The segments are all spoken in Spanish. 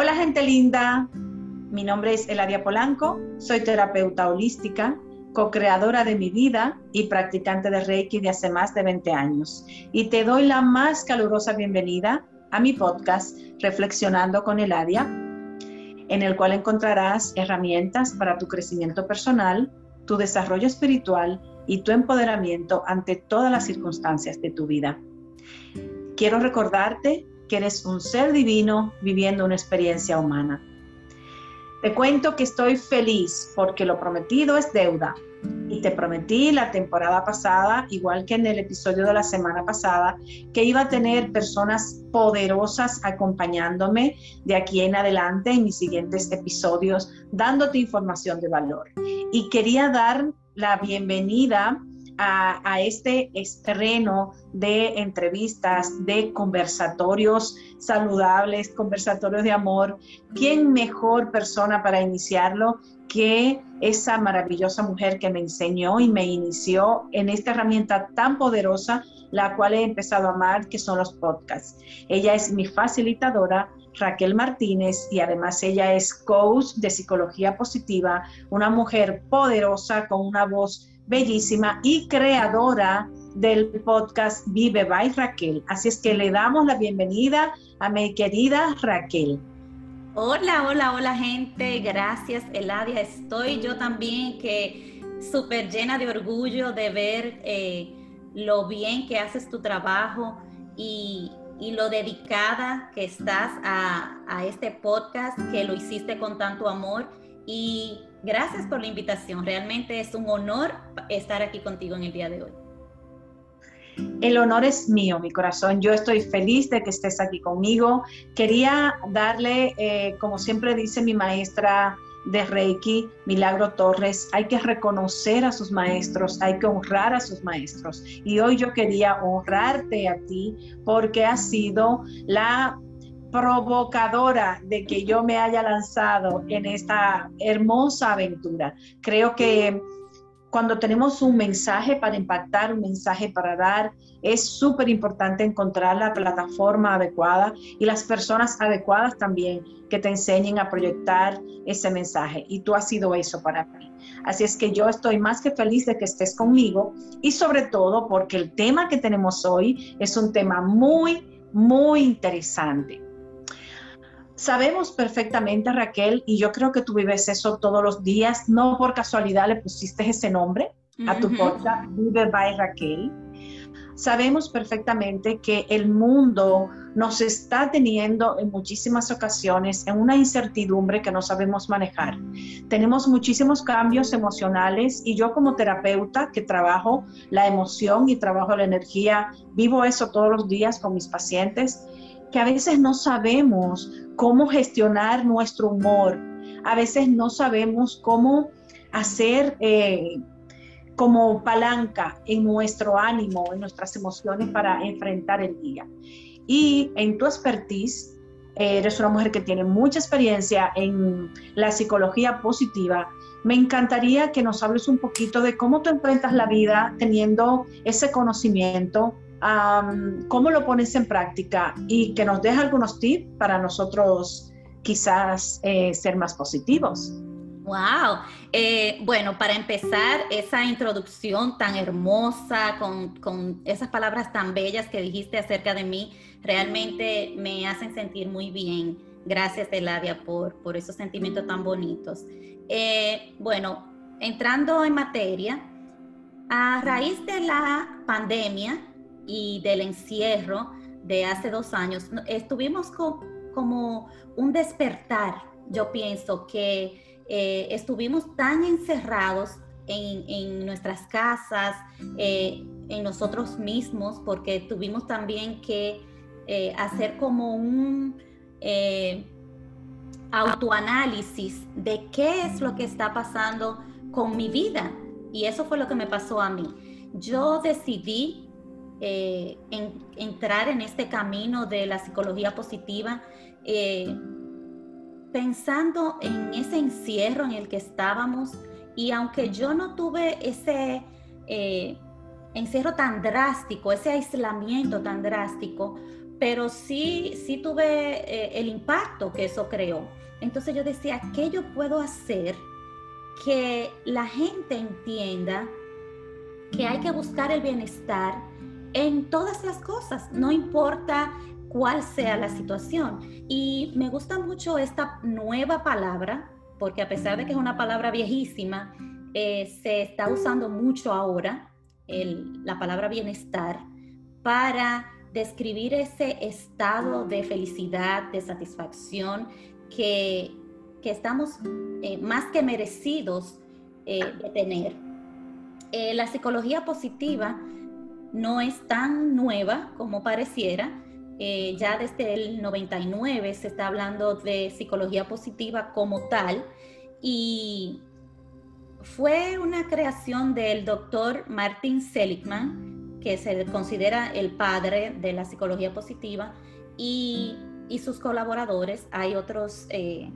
Hola gente linda, mi nombre es Eladia Polanco, soy terapeuta holística, co-creadora de mi vida y practicante de Reiki de hace más de 20 años. Y te doy la más calurosa bienvenida a mi podcast Reflexionando con Eladia, en el cual encontrarás herramientas para tu crecimiento personal, tu desarrollo espiritual y tu empoderamiento ante todas las circunstancias de tu vida. Quiero recordarte que eres un ser divino viviendo una experiencia humana. Te cuento que estoy feliz porque lo prometido es deuda. Y te prometí la temporada pasada, igual que en el episodio de la semana pasada, que iba a tener personas poderosas acompañándome de aquí en adelante en mis siguientes episodios, dándote información de valor. Y quería dar la bienvenida a, este estreno de entrevistas, de conversatorios saludables, conversatorios de amor. ¿Quién mejor persona para iniciarlo que esa maravillosa mujer que me enseñó y me inició en esta herramienta tan poderosa, la cual he empezado a amar, que son los podcasts? Ella es mi facilitadora, Raquel Martínez y además ella es coach de psicología positiva, una mujer poderosa con una voz bellísima y creadora del podcast Vive by Raquel. Así es que le damos la bienvenida a mi querida Raquel. Hola, hola, hola gente. Gracias Eladia. Estoy yo también que súper llena de orgullo de ver eh, lo bien que haces tu trabajo y, lo dedicada que estás a, a este podcast, que lo hiciste con tanto amor y Gracias por la invitación. Realmente es un honor estar aquí contigo en el día de hoy. El honor es mío, mi corazón. Yo estoy feliz de que estés aquí conmigo. Quería darle, eh, como siempre dice mi maestra de Reiki, Milagro Torres, hay que reconocer a sus maestros, hay que honrar a sus maestros. Y hoy yo quería honrarte a ti porque has sido la provocadora de que yo me haya lanzado en esta hermosa aventura. Creo que cuando tenemos un mensaje para impactar, un mensaje para dar, es súper importante encontrar la plataforma adecuada y las personas adecuadas también que te enseñen a proyectar ese mensaje. Y tú has sido eso para mí. Así es que yo estoy más que feliz de que estés conmigo y sobre todo porque el tema que tenemos hoy es un tema muy, muy interesante. Sabemos perfectamente, Raquel, y yo creo que tú vives eso todos los días, no por casualidad le pusiste ese nombre a tu podcast, Vive by Raquel. Sabemos perfectamente que el mundo nos está teniendo en muchísimas ocasiones en una incertidumbre que no sabemos manejar. Tenemos muchísimos cambios emocionales y yo como terapeuta que trabajo la emoción y trabajo la energía, vivo eso todos los días con mis pacientes que a veces no sabemos cómo gestionar nuestro humor, a veces no sabemos cómo hacer eh, como palanca en nuestro ánimo, en nuestras emociones para enfrentar el día. Y en tu expertise, eres una mujer que tiene mucha experiencia en la psicología positiva. Me encantaría que nos hables un poquito de cómo tú enfrentas la vida teniendo ese conocimiento, cómo lo pones en práctica y que nos deje algunos tips para nosotros quizás eh, ser más positivos. Wow. Eh, bueno, para empezar, esa introducción tan hermosa, con, con, esas palabras tan bellas que dijiste acerca de mí, realmente me hacen sentir muy bien. Gracias, Eladia, por, por esos sentimientos tan bonitos. Eh, bueno, entrando en materia, a raíz de la pandemia, y del encierro de hace dos años, estuvimos como un despertar, yo pienso que eh, estuvimos tan encerrados en, nuestras casas, eh, en nosotros mismos, porque tuvimos también que eh, hacer como un autoanálisis de qué es lo que está pasando con mi vida. Y eso fue lo que me pasó a mí. Yo decidí eh, en, entrar en este camino de la psicología positiva, eh, pensando en ese encierro en el que estábamos y aunque yo no tuve ese eh, encierro tan drástico, ese aislamiento tan drástico, pero sí, sí tuve el impacto que eso creó. Entonces yo decía, ¿qué yo puedo hacer que la gente entienda que hay que buscar el bienestar en todas las cosas, no importa cuál sea la situación. Y me gusta mucho esta nueva palabra, porque a pesar de que es una palabra viejísima, eh, se está usando mucho ahora la palabra bienestar para describir ese estado de felicidad, de satisfacción que, estamos eh, más que merecidos eh, de tener. La psicología positiva no es tan nueva como pareciera. ya desde el 99 se está hablando de psicología positiva como tal y fue una creación del doctor Martin Seligman, que se considera el padre de la psicología positiva, y, sus colaboradores. Hay otros eh,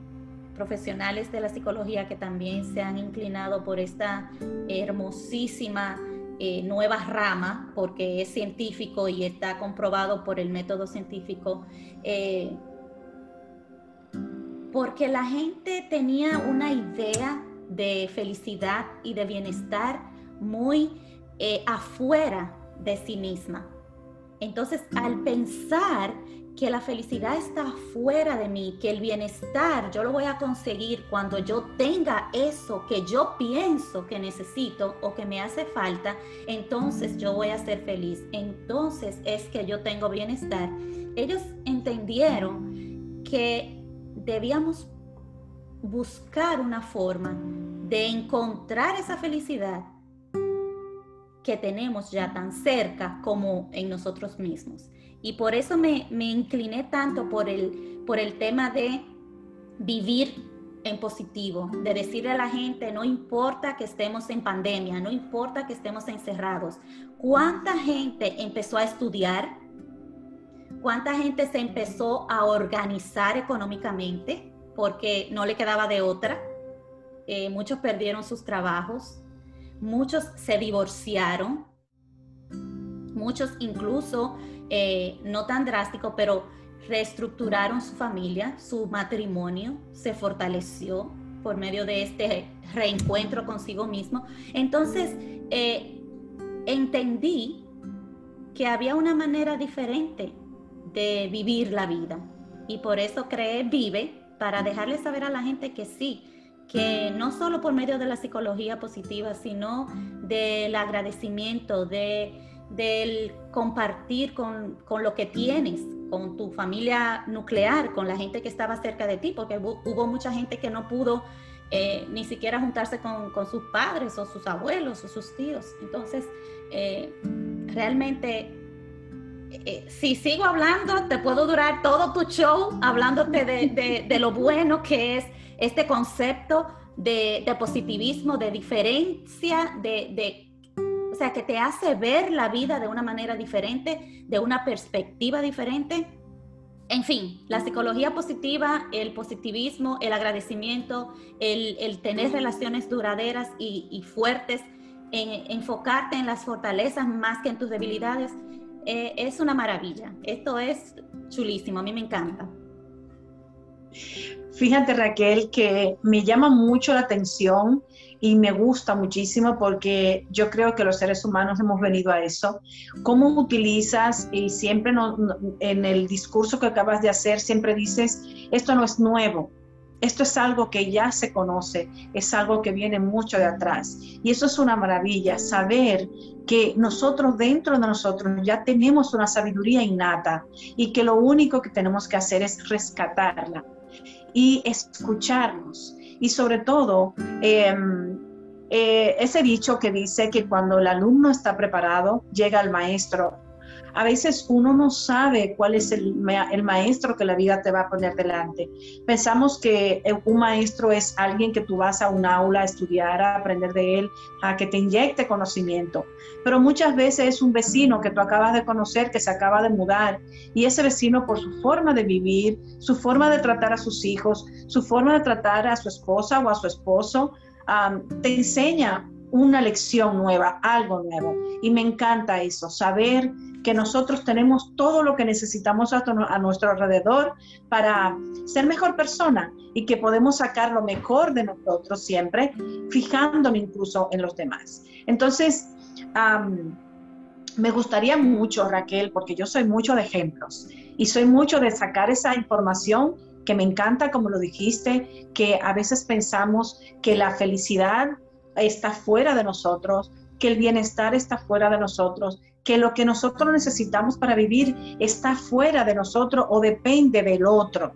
profesionales de la psicología que también se han inclinado por esta hermosísima eh, nueva rama, porque es científico y está comprobado por el método científico. Eh, porque la gente tenía una idea de felicidad y de bienestar muy eh, afuera de sí misma. Entonces, al pensar que la felicidad está fuera de mí, que el bienestar yo lo voy a conseguir cuando yo tenga eso que yo pienso que necesito o que me hace falta, entonces yo voy a ser feliz. Entonces es que yo tengo bienestar. Ellos entendieron que debíamos buscar una forma de encontrar esa felicidad que tenemos ya tan cerca como en nosotros mismos. Y por eso me, incliné tanto por el, por el tema de vivir en positivo, de decirle a la gente, no importa que estemos en pandemia, no importa que estemos encerrados. ¿Cuánta gente empezó a estudiar? ¿Cuánta gente se empezó a organizar económicamente? porque no le quedaba de otra. Eh, muchos perdieron sus trabajos, muchos se divorciaron, muchos incluso, eh, no tan drástico, pero reestructuraron su familia, su matrimonio se fortaleció por medio de este reencuentro consigo mismo. Entonces, eh, entendí que había una manera diferente de vivir la vida y por eso creé Vive, para dejarle saber a la gente que sí, que no solo por medio de la psicología positiva, sino del agradecimiento, de, del compartir con, lo que tienes, con tu familia nuclear, con la gente que estaba cerca de ti, porque hubo, mucha gente que no pudo eh, ni siquiera juntarse con, sus padres o sus abuelos o sus tíos. Entonces, eh, realmente eh, si sigo hablando, te puedo durar todo tu show hablándote de, lo bueno que es este concepto de, positivismo, de diferencia, de, o sea, que te hace ver la vida de una manera diferente, de una perspectiva diferente. En fin, la psicología positiva, el positivismo, el agradecimiento, el, tener relaciones duraderas y, fuertes, enfocarte en las fortalezas más que en tus debilidades, eh, es una maravilla. Esto es chulísimo, a mí me encanta. Fíjate Raquel que me llama mucho la atención y me gusta muchísimo porque yo creo que los seres humanos hemos venido a eso. ¿Cómo utilizas y siempre en el discurso que acabas de hacer siempre dices, esto no es nuevo, esto es algo que ya se conoce, es algo que viene mucho de atrás. Y eso es una maravilla, saber que nosotros dentro de nosotros ya tenemos una sabiduría innata y que lo único que tenemos que hacer es rescatarla y escucharnos. Y sobre todo, em, eh, ese dicho que dice que cuando el alumno está preparado, llega el maestro a veces uno no sabe cuál es el, maestro que la vida te va a poner delante. Pensamos que un maestro es alguien que tú vas a un aula a estudiar, a aprender de él, a que te inyecte conocimiento. Pero muchas veces es un vecino que tú acabas de conocer, que se acaba de mudar, y ese vecino por su forma de vivir, su forma de tratar a sus hijos, su forma de tratar a su esposa o a su esposo, te enseña una lección nueva, algo nuevo. Y me encanta eso, saber que nosotros tenemos todo lo que necesitamos a, nuestro alrededor para ser mejor persona y que podemos sacar lo mejor de nosotros siempre, fijándonos incluso en los demás. Entonces, me gustaría mucho, Raquel, porque yo soy mucho de ejemplos y soy mucho de sacar esa información que me encanta, como lo dijiste, que a veces pensamos que la felicidad está fuera de nosotros, que el bienestar está fuera de nosotros, que lo que nosotros necesitamos para vivir está fuera de nosotros o depende del otro,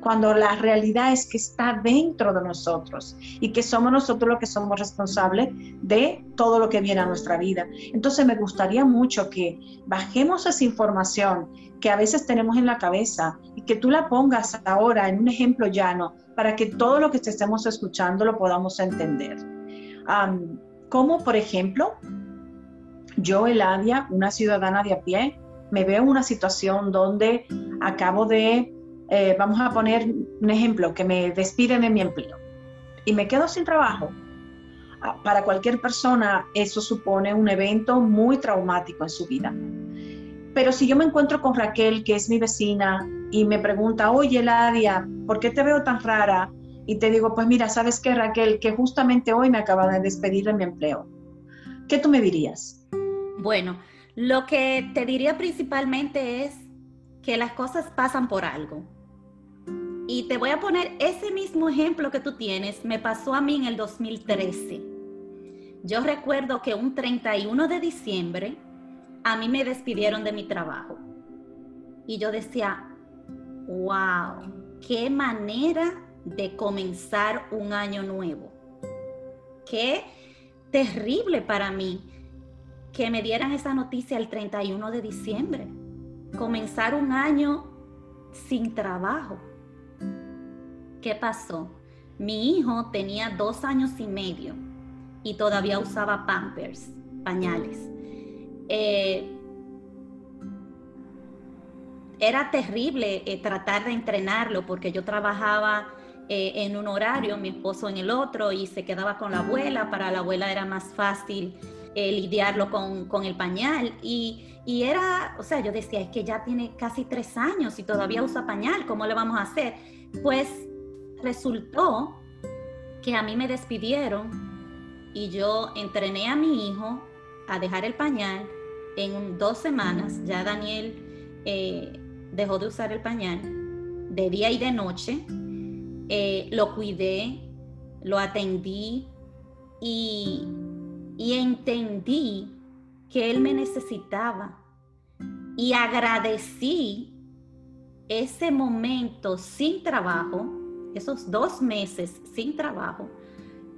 cuando la realidad es que está dentro de nosotros y que somos nosotros los que somos responsables de todo lo que viene a nuestra vida. Entonces me gustaría mucho que bajemos esa información que a veces tenemos en la cabeza y que tú la pongas ahora en un ejemplo llano para que todo lo que estemos escuchando lo podamos entender. Como por ejemplo, yo, Eladia, una ciudadana de a pie, me veo en una situación donde acabo de, eh, vamos a poner un ejemplo, que me despiden de mi empleo y me quedo sin trabajo. Ah, para cualquier persona eso supone un evento muy traumático en su vida. Pero si yo me encuentro con Raquel, que es mi vecina, y me pregunta, oye, Eladia, ¿por qué te veo tan rara? Y te digo, pues mira, ¿sabes qué, Raquel? Que justamente hoy me acaba de despedir de mi empleo. ¿Qué tú me dirías? Bueno, lo que te diría principalmente es que las cosas pasan por algo. Y te voy a poner ese mismo ejemplo que tú tienes, me pasó a mí en el 2013. Yo recuerdo que un 31 de diciembre a mí me despidieron de mi trabajo. Y yo decía, wow, qué manera de comenzar un año nuevo. Qué terrible para mí que me dieran esa noticia el 31 de diciembre. Comenzar un año sin trabajo. ¿Qué pasó? Mi hijo tenía dos años y medio y todavía usaba pampers, pañales. Eh, era terrible eh, tratar de entrenarlo porque yo trabajaba eh, en un horario, mi esposo en el otro y se quedaba con la abuela. Para la abuela era más fácil eh, lidiarlo con, el pañal. Y, era, o sea, yo decía, es que ya tiene casi tres años y todavía usa pañal, ¿cómo le vamos a hacer? Pues resultó que a mí me despidieron y yo entrené a mi hijo a dejar el pañal en dos semanas. Ya Daniel eh, dejó de usar el pañal de día y de noche. Eh, lo cuidé, lo atendí y y entendí que Él me necesitaba y agradecí ese momento sin trabajo, esos dos meses sin trabajo,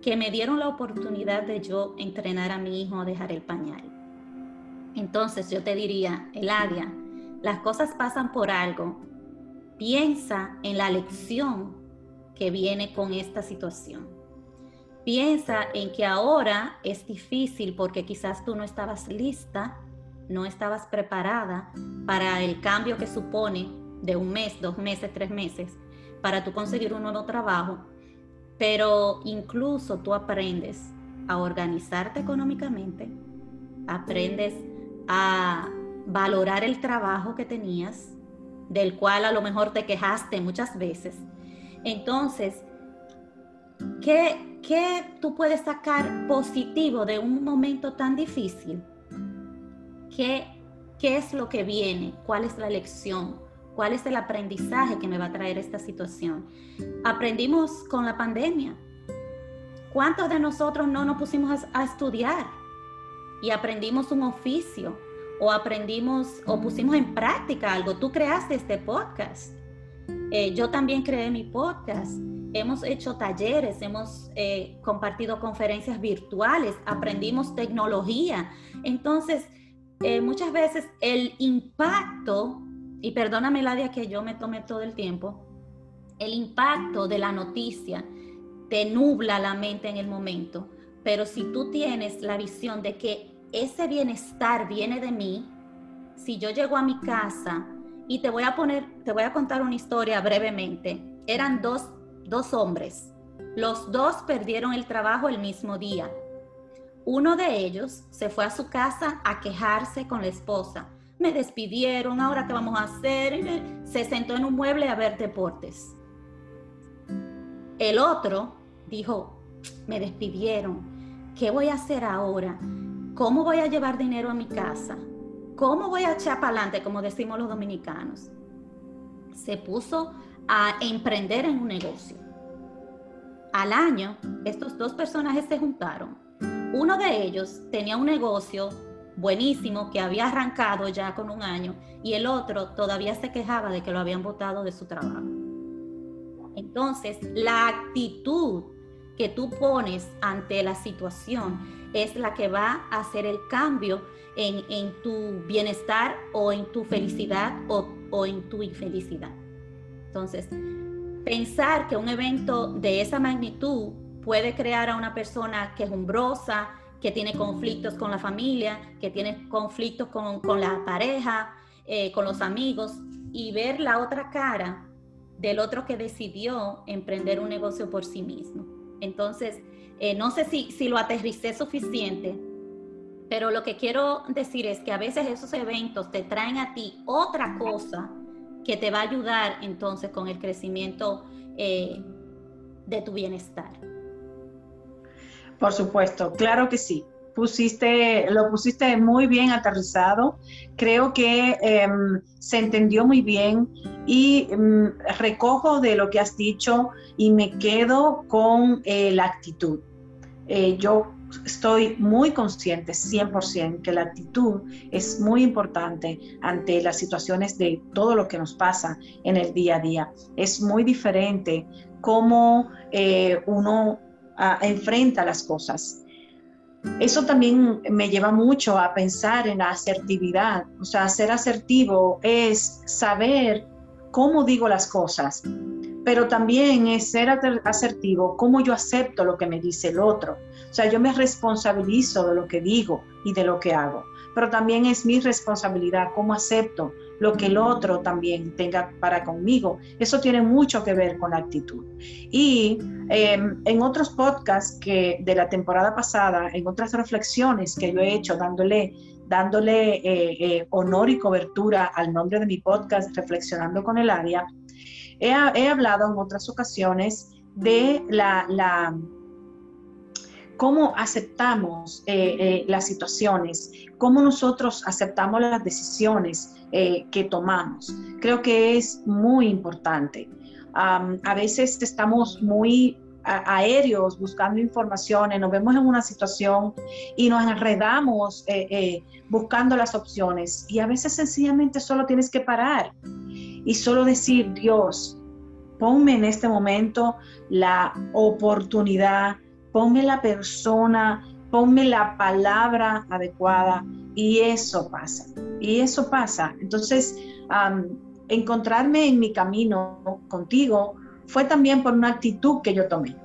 que me dieron la oportunidad de yo entrenar a mi hijo a dejar el pañal. Entonces yo te diría, Eladia, las cosas pasan por algo. Piensa en la lección que viene con esta situación. Piensa en que ahora es difícil porque quizás tú no estabas lista, no estabas preparada para el cambio que supone de un mes, dos meses, tres meses, para tú conseguir un nuevo trabajo, pero incluso tú aprendes a organizarte económicamente, aprendes a valorar el trabajo que tenías, del cual a lo mejor te quejaste muchas veces. Entonces, ¿qué, ¿qué tú puedes sacar positivo de un momento tan difícil? ¿Qué, ¿Qué es lo que viene? ¿Cuál es la lección? ¿Cuál es el aprendizaje que me va a traer esta situación? Aprendimos con la pandemia. ¿Cuántos de nosotros no nos pusimos a, estudiar y aprendimos un oficio o aprendimos o pusimos en práctica algo? Tú creaste este podcast. Eh, yo también creé mi podcast hemos hecho talleres, hemos eh, compartido conferencias virtuales, aprendimos tecnología. Entonces, eh, muchas veces el impacto, y perdóname Ladia que yo me tomé todo el tiempo, el impacto de la noticia te nubla la mente en el momento, pero si tú tienes la visión de que ese bienestar viene de mí, si yo llego a mi casa y te voy a poner, te voy a contar una historia brevemente. Eran dos dos hombres. Los dos perdieron el trabajo el mismo día. Uno de ellos se fue a su casa a quejarse con la esposa. Me despidieron, ahora qué vamos a hacer. Se sentó en un mueble a ver deportes. El otro dijo, me despidieron, ¿qué voy a hacer ahora? ¿Cómo voy a llevar dinero a mi casa? ¿Cómo voy a echar para adelante, como decimos los dominicanos? Se puso a emprender en un negocio. Al año, estos dos personajes se juntaron uno de ellos tenía un negocio buenísimo que había arrancado ya con un año y el otro todavía se quejaba de que lo habían botado de su trabajo. Entonces, la actitud que tú pones ante la situación es la que va a hacer el cambio en, tu bienestar o en tu felicidad o, o en tu infelicidad. Entonces, pensar que un evento de esa magnitud puede crear a una persona quejumbrosa, que tiene conflictos con la familia, que tiene conflictos con, la pareja, eh, con los amigos, y ver la otra cara del otro que decidió emprender un negocio por sí mismo. Entonces, eh, no sé si, si lo aterricé suficiente, pero lo que quiero decir es que a veces esos eventos te traen a ti otra cosa que te va a ayudar entonces con el crecimiento eh, de tu bienestar. Por supuesto, claro que sí. Pusiste, lo pusiste muy bien aterrizado. Creo que em, se entendió muy bien y em, recojo de lo que has dicho y me quedo con eh, la actitud. Eh, yo estoy muy consciente 100% que la actitud es muy importante ante las situaciones de todo lo que nos pasa en el día a día. Es muy diferente cómo eh, uno enfrenta las cosas. Eso también me lleva mucho a pensar en la asertividad. O sea, ser asertivo es saber cómo digo las cosas, pero también es ser asertivo cómo yo acepto lo que me dice el otro. O sea, yo me responsabilizo de lo que digo y de lo que hago, pero también es mi responsabilidad cómo acepto lo que el otro también tenga para conmigo. Eso tiene mucho que ver con la actitud. Y em, en otros podcasts que de la temporada pasada, en otras reflexiones que yo he hecho dándole dándole eh, eh, honor y cobertura al nombre de mi podcast, Reflexionando con el Área, he, hablado en otras ocasiones de la, la cómo aceptamos eh, las situaciones, cómo nosotros aceptamos las decisiones, eh, que tomamos. Creo que es muy importante. a veces estamos muy aéreos buscando informaciones, nos vemos en una situación y nos enredamos eh, eh, buscando las opciones y a veces sencillamente solo tienes que parar y solo decir, Dios, ponme en este momento la oportunidad, ponme la persona, ponme la palabra adecuada y eso pasa. Y eso pasa. Entonces, encontrarme en mi camino contigo fue también por una actitud que yo tomé.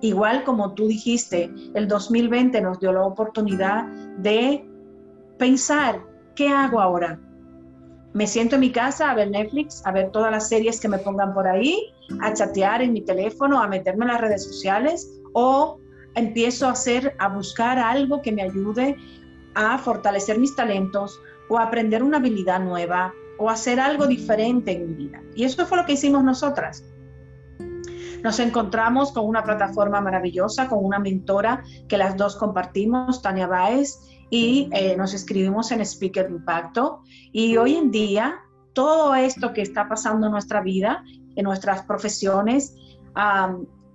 Igual como tú dijiste, el 2020 nos dio la oportunidad de pensar, ¿qué hago ahora? Me siento en mi casa a ver Netflix, a ver todas las series que me pongan por ahí, a chatear en mi teléfono, a meterme en las redes sociales o empiezo a hacer, a buscar algo que me ayude a fortalecer mis talentos o aprender una habilidad nueva o hacer algo diferente en mi vida. Y eso fue lo que hicimos nosotras. Nos encontramos con una plataforma maravillosa, con una mentora que las dos compartimos, Tania Baez, y eh, nos escribimos en Speaker Impacto. Y hoy en día, todo esto que está pasando en nuestra vida, en nuestras profesiones,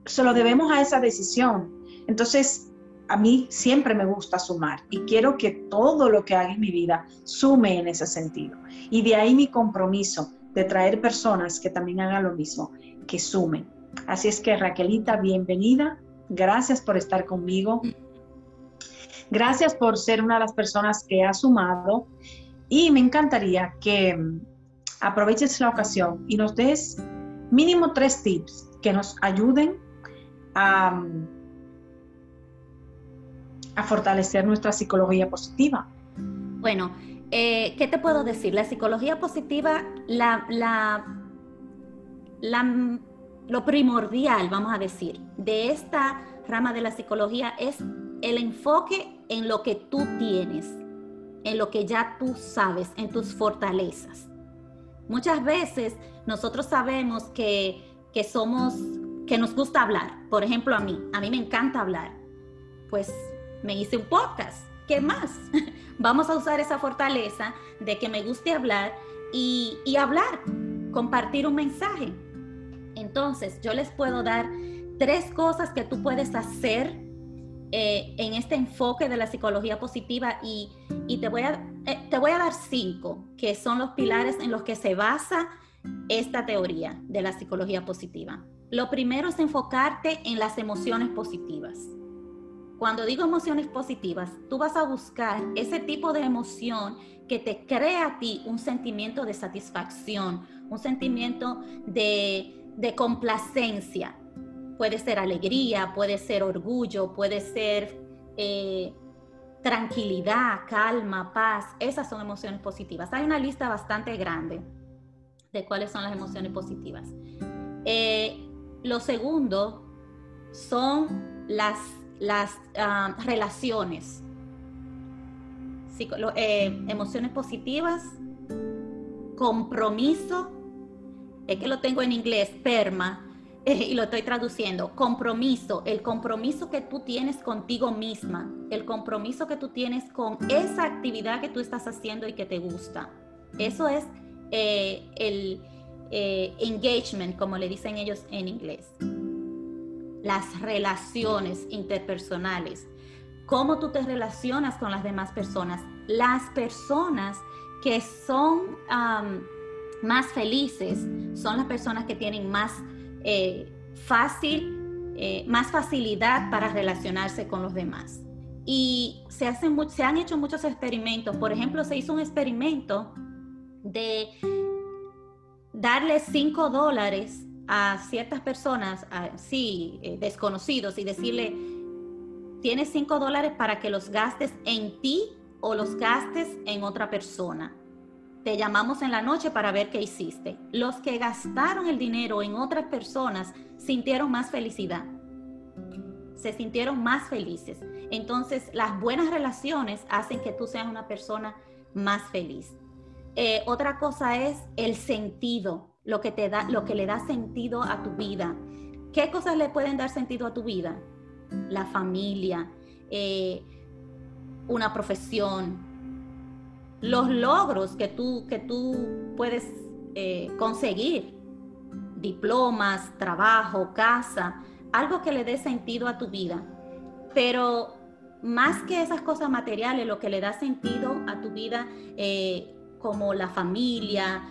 se lo debemos a esa decisión. Entonces, a mí siempre me gusta sumar y quiero que todo lo que haga en mi vida sume en ese sentido. Y de ahí mi compromiso de traer personas que también hagan lo mismo, que sumen. Así es que Raquelita, bienvenida. Gracias por estar conmigo. Gracias por ser una de las personas que ha sumado. Y me encantaría que mm, aproveches la ocasión y nos des mínimo tres tips que nos ayuden a mm, a fortalecer nuestra psicología positiva? Bueno, eh, ¿qué te puedo decir? La psicología positiva, la, lo primordial, vamos a decir, de esta rama de la psicología es el enfoque en lo que tú tienes, en lo que ya tú sabes, en tus fortalezas. Muchas veces nosotros sabemos que, que somos, que nos gusta hablar. Por ejemplo, a mí, a mí me encanta hablar. Pues me hice un podcast. ¿Qué más? Vamos a usar esa fortaleza de que me guste hablar y, y hablar, compartir un mensaje. Entonces, yo les puedo dar tres cosas que tú puedes hacer eh, en este enfoque de la psicología positiva y, te, voy a, eh, te voy a dar cinco, que son los pilares en los que se basa esta teoría de la psicología positiva. Lo primero es enfocarte en las emociones positivas. Cuando digo emociones positivas, tú vas a buscar ese tipo de emoción que te crea a ti un sentimiento de satisfacción, un sentimiento de, complacencia, Puede ser alegría, puede ser orgullo, puede ser eh, tranquilidad, calma, paz. Esas son emociones positivas. Hay una lista bastante grande de cuáles son las emociones positivas. Eh, lo segundo son las, las ah, relaciones. Eh, emociones positivas, compromiso, es que lo tengo en inglés, perma, y lo estoy traduciendo, compromiso, el compromiso que tú tienes contigo misma, el compromiso que tú tienes con esa actividad que tú estás haciendo y que te gusta. Eso es eh, el eh, engagement, como le dicen ellos en inglés. Las relaciones interpersonales, cómo tú te relacionas con las demás personas. Las personas que son más felices son las personas que tienen más eh, fácil, eh, más facilidad para relacionarse con los demás. Y se, hacen, se han hecho muchos experimentos. Por ejemplo, se hizo un experimento de darle 5 dólares a ciertas personas, sí, eh, desconocidos, y decirle, tienes 5 dólares para que los gastes en ti o los gastes en otra persona. Te llamamos en la noche para ver qué hiciste. Los que gastaron el dinero en otras personas sintieron más felicidad. Se sintieron más felices. Entonces, las buenas relaciones hacen que tú seas una persona más feliz. Eh, otra cosa es el sentido, lo que te da, lo que le da sentido a tu vida. ¿Qué cosas le pueden dar sentido a tu vida? La familia, eh, una profesión, los logros que tú, que tú puedes eh, conseguir, diplomas, trabajo, casa, algo que le dé sentido a tu vida. Pero más que esas cosas materiales, lo que le da sentido a tu vida, eh, como la familia,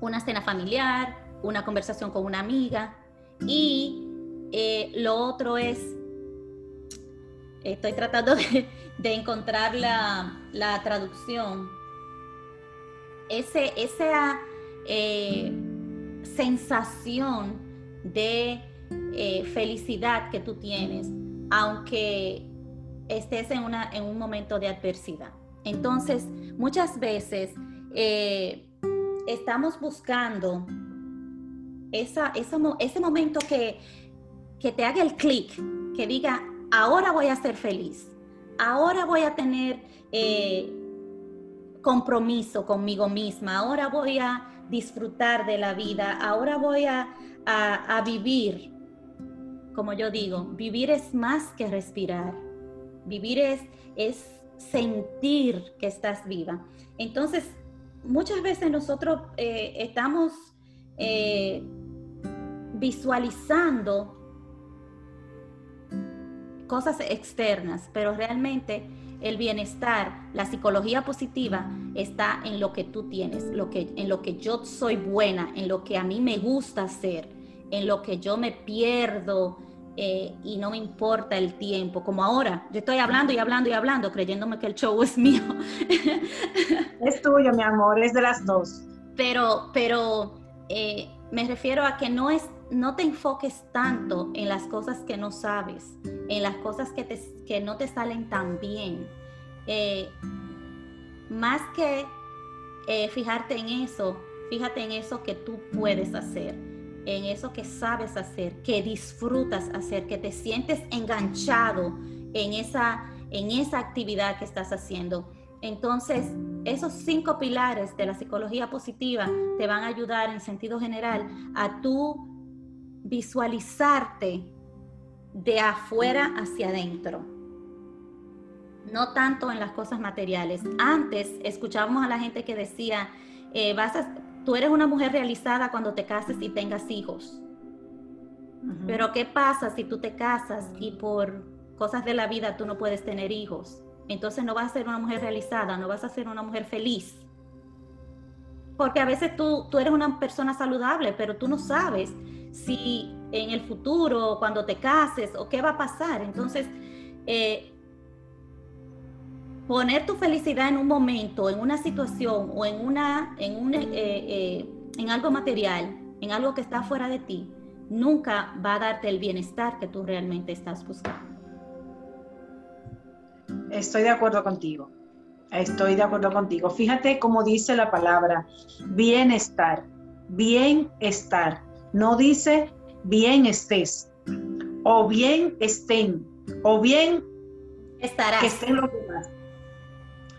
una cena familiar, una conversación con una amiga. Y lo otro es Estoy tratando de, encontrar la, traducción. Ese, esa eh, sensación de eh, felicidad que tú tienes, aunque estés en, una, en un momento de adversidad. Entonces, muchas veces eh, estamos buscando esa, ese momento que, que te haga el clic, que diga, ahora voy a ser feliz, ahora voy a tener eh, compromiso conmigo misma, ahora voy a disfrutar de la vida, ahora voy a, vivir. Como yo digo, vivir es más que respirar, vivir es, es sentir que estás viva. Entonces, muchas veces nosotros eh, estamos eh, visualizando cosas externas, pero realmente el bienestar, la psicología positiva está en lo que tú tienes, lo que, en lo que yo soy buena, en lo que a mí me gusta hacer, en lo que yo me pierdo eh, y no me importa el tiempo, como ahora, yo estoy hablando y hablando y hablando, creyéndome que el show es mío. Es tuyo, mi amor, es de las dos. Pero, pero eh, me refiero a que no es no te enfoques tanto en las cosas que no sabes, en las cosas que, que no te salen tan bien. Eh, más que fijarte en eso, fíjate en eso que tú puedes hacer, en eso que sabes hacer, que disfrutas hacer, que te sientes enganchado en esa, en esa actividad que estás haciendo. Entonces, esos cinco pilares de la psicología positiva te van a ayudar en sentido general a tú visualizarte de afuera hacia adentro, no tanto en las cosas materiales. Antes escuchábamos a la gente que decía, eh, vas tú eres una mujer realizada cuando te cases y tengas hijos. Pero ¿qué pasa si tú te casas y por cosas de la vida tú no puedes tener hijos? Entonces no vas a ser una mujer realizada, no vas a ser una mujer feliz. Porque a veces tú, tú eres una persona saludable, pero tú no sabes si en el futuro, cuando te cases, o qué va a pasar. Entonces, eh, poner tu felicidad en un momento, en una situación o en, una, en, un, eh, eh, en algo material, en algo que está fuera de ti, nunca va a darte el bienestar que tú realmente estás buscando. Estoy de acuerdo contigo. Estoy de acuerdo contigo. Fíjate cómo dice la palabra bienestar. Bienestar. No dice bien estés o bien estén o bien estarás. Que estén los demás.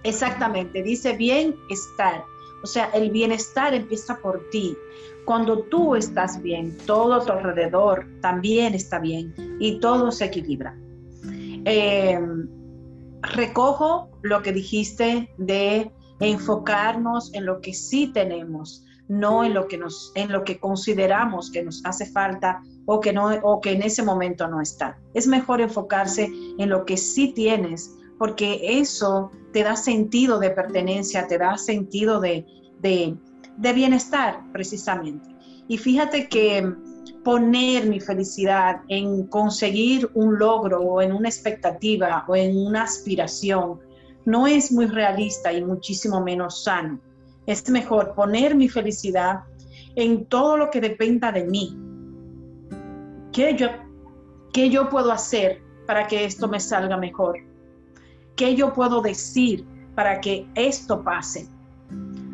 Exactamente. Dice bienestar. O sea, el bienestar empieza por ti. Cuando tú estás bien, todo a tu alrededor también está bien y todo se equilibra. Eh, recojo lo que dijiste de enfocarnos en lo que sí tenemos, no en lo que nos en lo que consideramos que nos hace falta o que no o que en ese momento no está. Es mejor enfocarse en lo que sí tienes, porque eso te da sentido de pertenencia, te da sentido de, de, bienestar precisamente. Y fíjate que poner mi felicidad en conseguir un logro o en una expectativa o en una aspiración no es muy realista y muchísimo menos sano. Es mejor poner mi felicidad en todo lo que dependa de mí. ¿Qué yo, qué yo puedo hacer para que esto me salga mejor? ¿Qué yo puedo decir para que esto pase?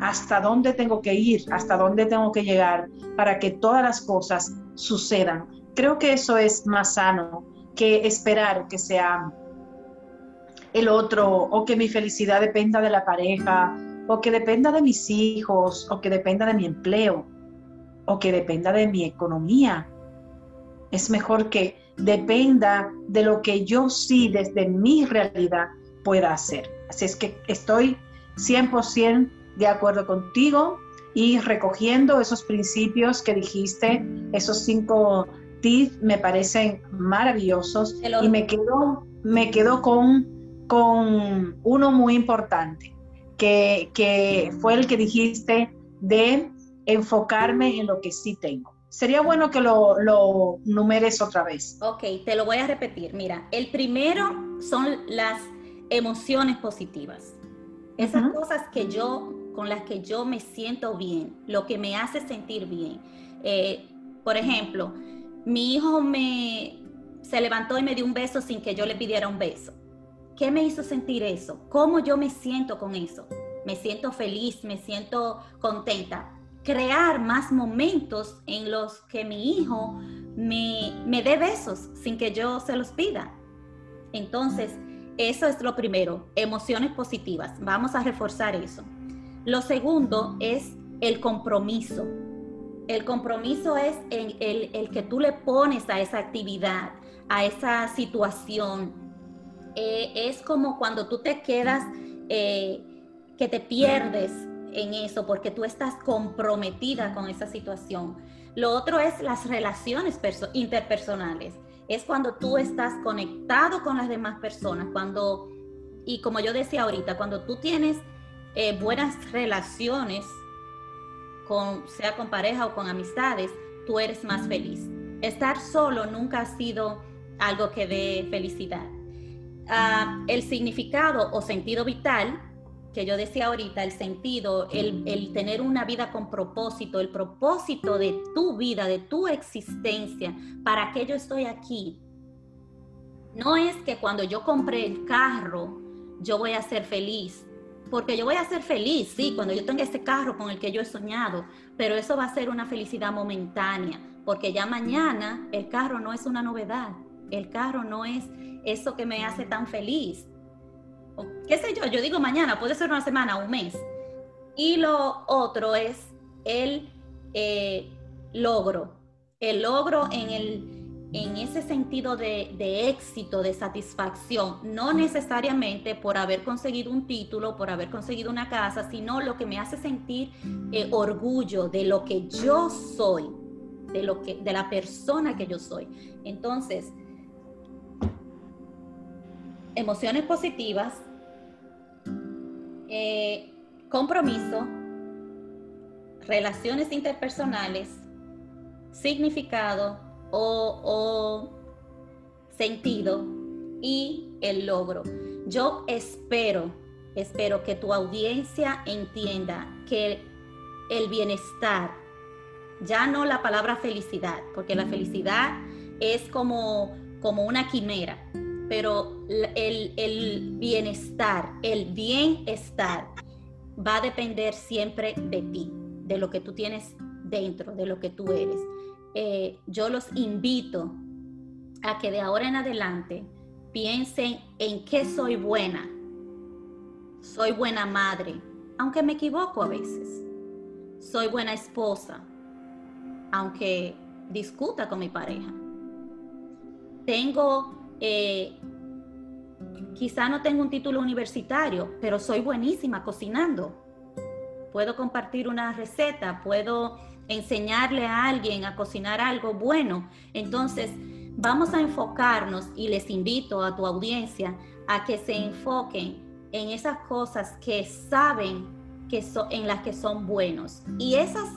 hasta dónde tengo que ir, hasta dónde tengo que llegar para que todas las cosas sucedan. Creo que eso es más sano que esperar que sea el otro o que mi felicidad dependa de la pareja o que dependa de mis hijos o que dependa de mi empleo o que dependa de mi economía. Es mejor que dependa de lo que yo sí desde mi realidad pueda hacer. Así es que estoy 100% de acuerdo contigo y recogiendo esos principios que dijiste, esos cinco tips me parecen maravillosos y me quedo, me quedo con, con uno muy importante, que, que fue el que dijiste de enfocarme en lo que sí tengo. Sería bueno que lo, lo numeres otra vez. Ok, te lo voy a repetir. Mira, el primero son las emociones positivas. Esas cosas que yo con las que yo me siento bien, lo que me hace sentir bien. Eh, por ejemplo, mi hijo me se levantó y me dio un beso sin que yo le pidiera un beso. ¿Qué me hizo sentir eso? ¿Cómo yo me siento con eso? Me siento feliz, me siento contenta. Crear más momentos en los que mi hijo me, me dé besos sin que yo se los pida. Entonces, eso es lo primero, emociones positivas. Vamos a reforzar eso. Lo segundo es el compromiso. El compromiso es el, que tú le pones a esa actividad, a esa situación. Eh, es como cuando tú te quedas, eh, que te pierdes en eso porque tú estás comprometida con esa situación. Lo otro es las relaciones interpersonales. Es cuando tú estás conectado con las demás personas, cuando, y como yo decía ahorita, cuando tú tienes eh, buenas relaciones, con, sea con pareja o con amistades, tú eres más feliz. Estar solo nunca ha sido algo que dé felicidad. Ah, el significado o sentido vital, que yo decía ahorita, el sentido, el, el tener una vida con propósito, el propósito de tu vida, de tu existencia, para que yo estoy aquí. No es que cuando yo compré el carro, yo voy a ser feliz porque yo voy a ser feliz, sí, cuando yo tenga ese carro con el que yo he soñado, pero eso va a ser una felicidad momentánea, porque ya mañana el carro no es una novedad, el carro no es eso que me hace tan feliz. Qué sé yo, yo digo mañana, puede ser una semana, un mes. Y lo otro es el eh, logro, el logro en, el, en ese sentido de, éxito, de satisfacción, no necesariamente por haber conseguido un título, por haber conseguido una casa, sino lo que me hace sentir eh, orgullo de lo que yo soy, de, lo que, de la persona que yo soy. Entonces, emociones positivas, eh, compromiso, relaciones interpersonales, significado o, sentido y el logro. Yo espero, espero que tu audiencia entienda que el bienestar, ya no la palabra felicidad, porque la felicidad es como, como una quimera, pero el, el bienestar, el bienestar va a depender siempre de ti, de lo que tú tienes dentro, de lo que tú eres. Eh, yo los invito a que de ahora en adelante piensen en qué soy buena. Soy buena madre, aunque me equivoco a veces. Soy buena esposa, aunque discuta con mi pareja. Tengo, eh, quizá no tengo un título universitario, pero soy buenísima cocinando. Puedo compartir una receta, puedo enseñarle a alguien a cocinar algo bueno. Entonces, vamos a enfocarnos y les invito a tu audiencia a que se enfoquen en esas cosas que saben que son en las que son buenos. Y esas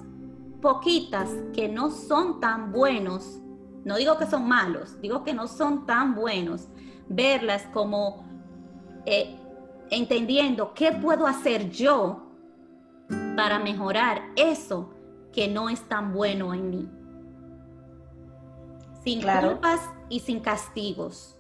poquitas que no son tan buenos, no digo que son malos, digo que no son tan buenos, verlas como eh, entendiendo qué puedo hacer yo para mejorar eso que no es tan bueno en mí. Sin culpas y sin castigos.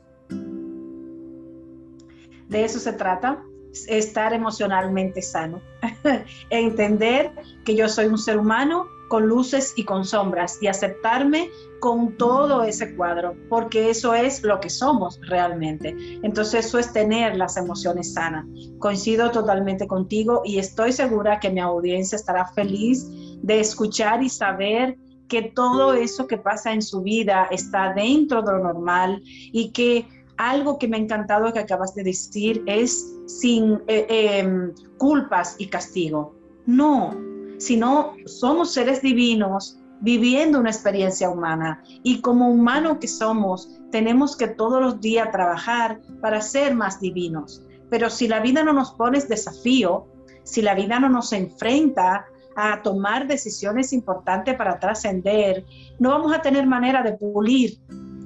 De eso se trata, estar emocionalmente sano. Entender que yo soy un ser humano con luces y con sombras y aceptarme con todo ese cuadro, porque eso es lo que somos realmente. Entonces eso es tener las emociones sanas. Coincido totalmente contigo y estoy segura que mi audiencia estará feliz de escuchar y saber que todo eso que pasa en su vida está dentro de lo normal y que algo que me ha encantado que acabas de decir es sin eh, em, culpas y castigo. No, sino somos seres divinos viviendo una experiencia humana y como humanos que somos tenemos que todos los días trabajar para ser más divinos. Pero si la vida no nos pone desafío, si la vida no nos enfrenta a tomar decisiones importantes para trascender, no vamos a tener manera de pulir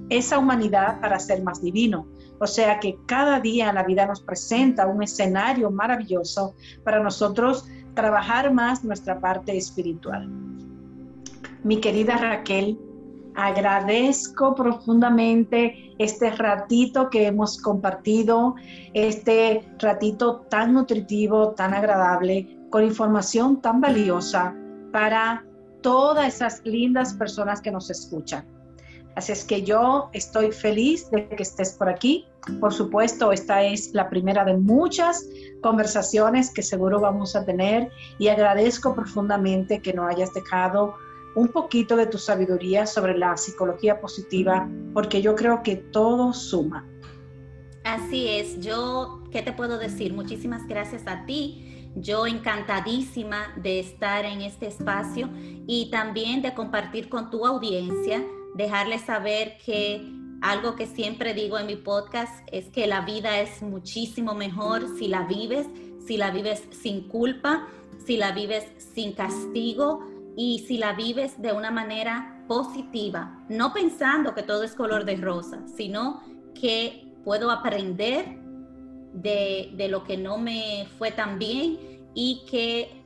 esa humanidad para ser más divino. O sea que cada día la vida nos presenta un escenario maravilloso para nosotros trabajar más nuestra parte espiritual. Mi querida Raquel, agradezco profundamente este ratito que hemos compartido, este ratito tan nutritivo, tan agradable con información tan valiosa para todas esas lindas personas que nos escuchan. Así es que yo estoy feliz de que estés por aquí. Por supuesto, esta es la primera de muchas conversaciones que seguro vamos a tener y agradezco profundamente que nos hayas dejado un poquito de tu sabiduría sobre la psicología positiva, porque yo creo que todo suma. Así es, yo, ¿qué te puedo decir? Muchísimas gracias a ti yo encantadísima de estar en este espacio y también de compartir con tu audiencia, dejarles saber que algo que siempre digo en mi podcast es que la vida es muchísimo mejor si la vives, si la vives sin culpa, si la vives sin castigo y si la vives de una manera positiva, no pensando que todo es color de rosa, sino que puedo aprender de, lo que no me fue tan bien y que,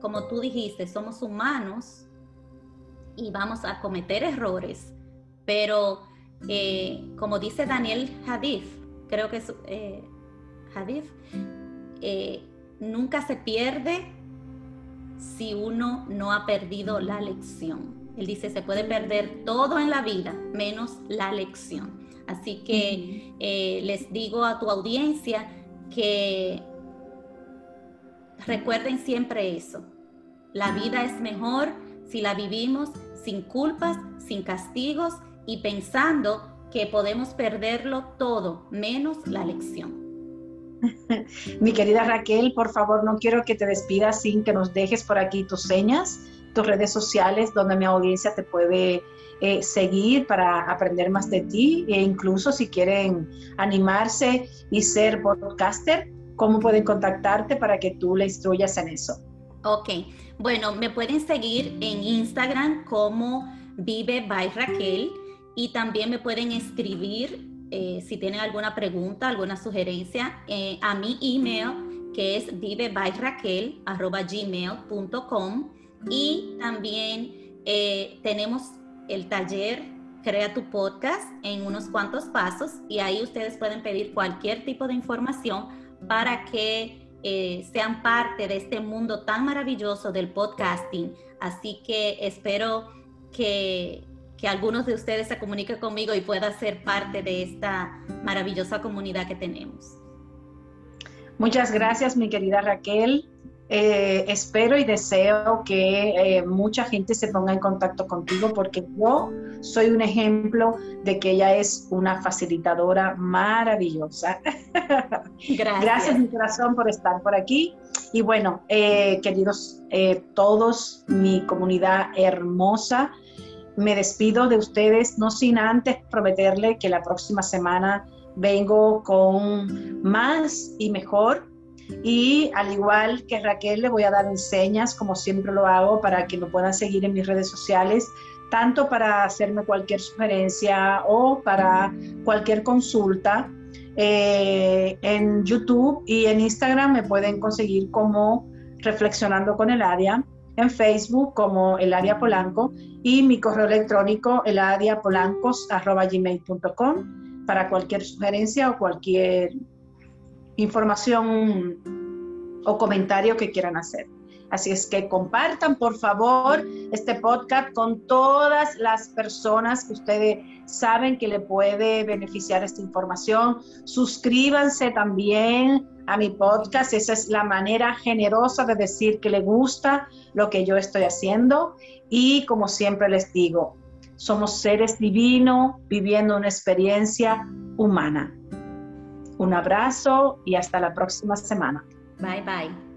como tú dijiste, somos humanos y vamos a cometer errores, pero eh, como dice Daniel Hadif, creo que es eh, Hadif, eh, nunca se pierde si uno no ha perdido la lección. Él dice, se puede perder todo en la vida, menos la lección. Así que eh, les digo a tu audiencia que recuerden siempre eso. La vida es mejor si la vivimos sin culpas, sin castigos y pensando que podemos perderlo todo, menos la lección. Mi querida Raquel, por favor, no quiero que te despidas sin que nos dejes por aquí tus señas, tus redes sociales donde mi audiencia te puede eh, seguir para aprender más de ti e incluso si quieren animarse y ser podcaster, ¿cómo pueden contactarte para que tú le instruyas en eso? Ok, bueno, me pueden seguir en Instagram como Vive by Raquel y también me pueden escribir eh, si tienen alguna pregunta, alguna sugerencia eh, a mi email que es vivebyraquel.gmail.com y también eh, tenemos el taller Crea tu podcast en unos cuantos pasos y ahí ustedes pueden pedir cualquier tipo de información para que sean parte de este mundo tan maravilloso del podcasting. Así que espero que, que algunos de ustedes se comuniquen conmigo y pueda ser parte de esta maravillosa comunidad que tenemos. Muchas gracias, mi querida Raquel. Eh, espero y deseo que eh, mucha gente se ponga en contacto contigo porque yo soy un ejemplo de que ella es una facilitadora maravillosa. Gracias. Gracias, mi corazón, por estar por aquí. Y bueno, eh, queridos todos, mi comunidad hermosa, me despido de ustedes, no sin antes prometerle que la próxima semana vengo con más y mejor. Y al igual que Raquel, le voy a dar mis señas, como siempre lo hago, para que me puedan seguir en mis redes sociales, tanto para hacerme cualquier sugerencia o para cualquier consulta. Eh, en YouTube y en Instagram me pueden conseguir como Reflexionando con el Área en Facebook como el área Polanco y mi correo electrónico eladiapolancos.gmail.com para cualquier sugerencia o cualquier información o comentario que quieran hacer. Así es que compartan, por favor, este podcast con todas las personas que ustedes saben que le puede beneficiar esta información. Suscríbanse también a mi podcast. Esa es la manera generosa de decir que le gusta lo que yo estoy haciendo. Y como siempre les digo, somos seres divinos viviendo una experiencia humana. Un abrazo y hasta la próxima semana. Bye bye.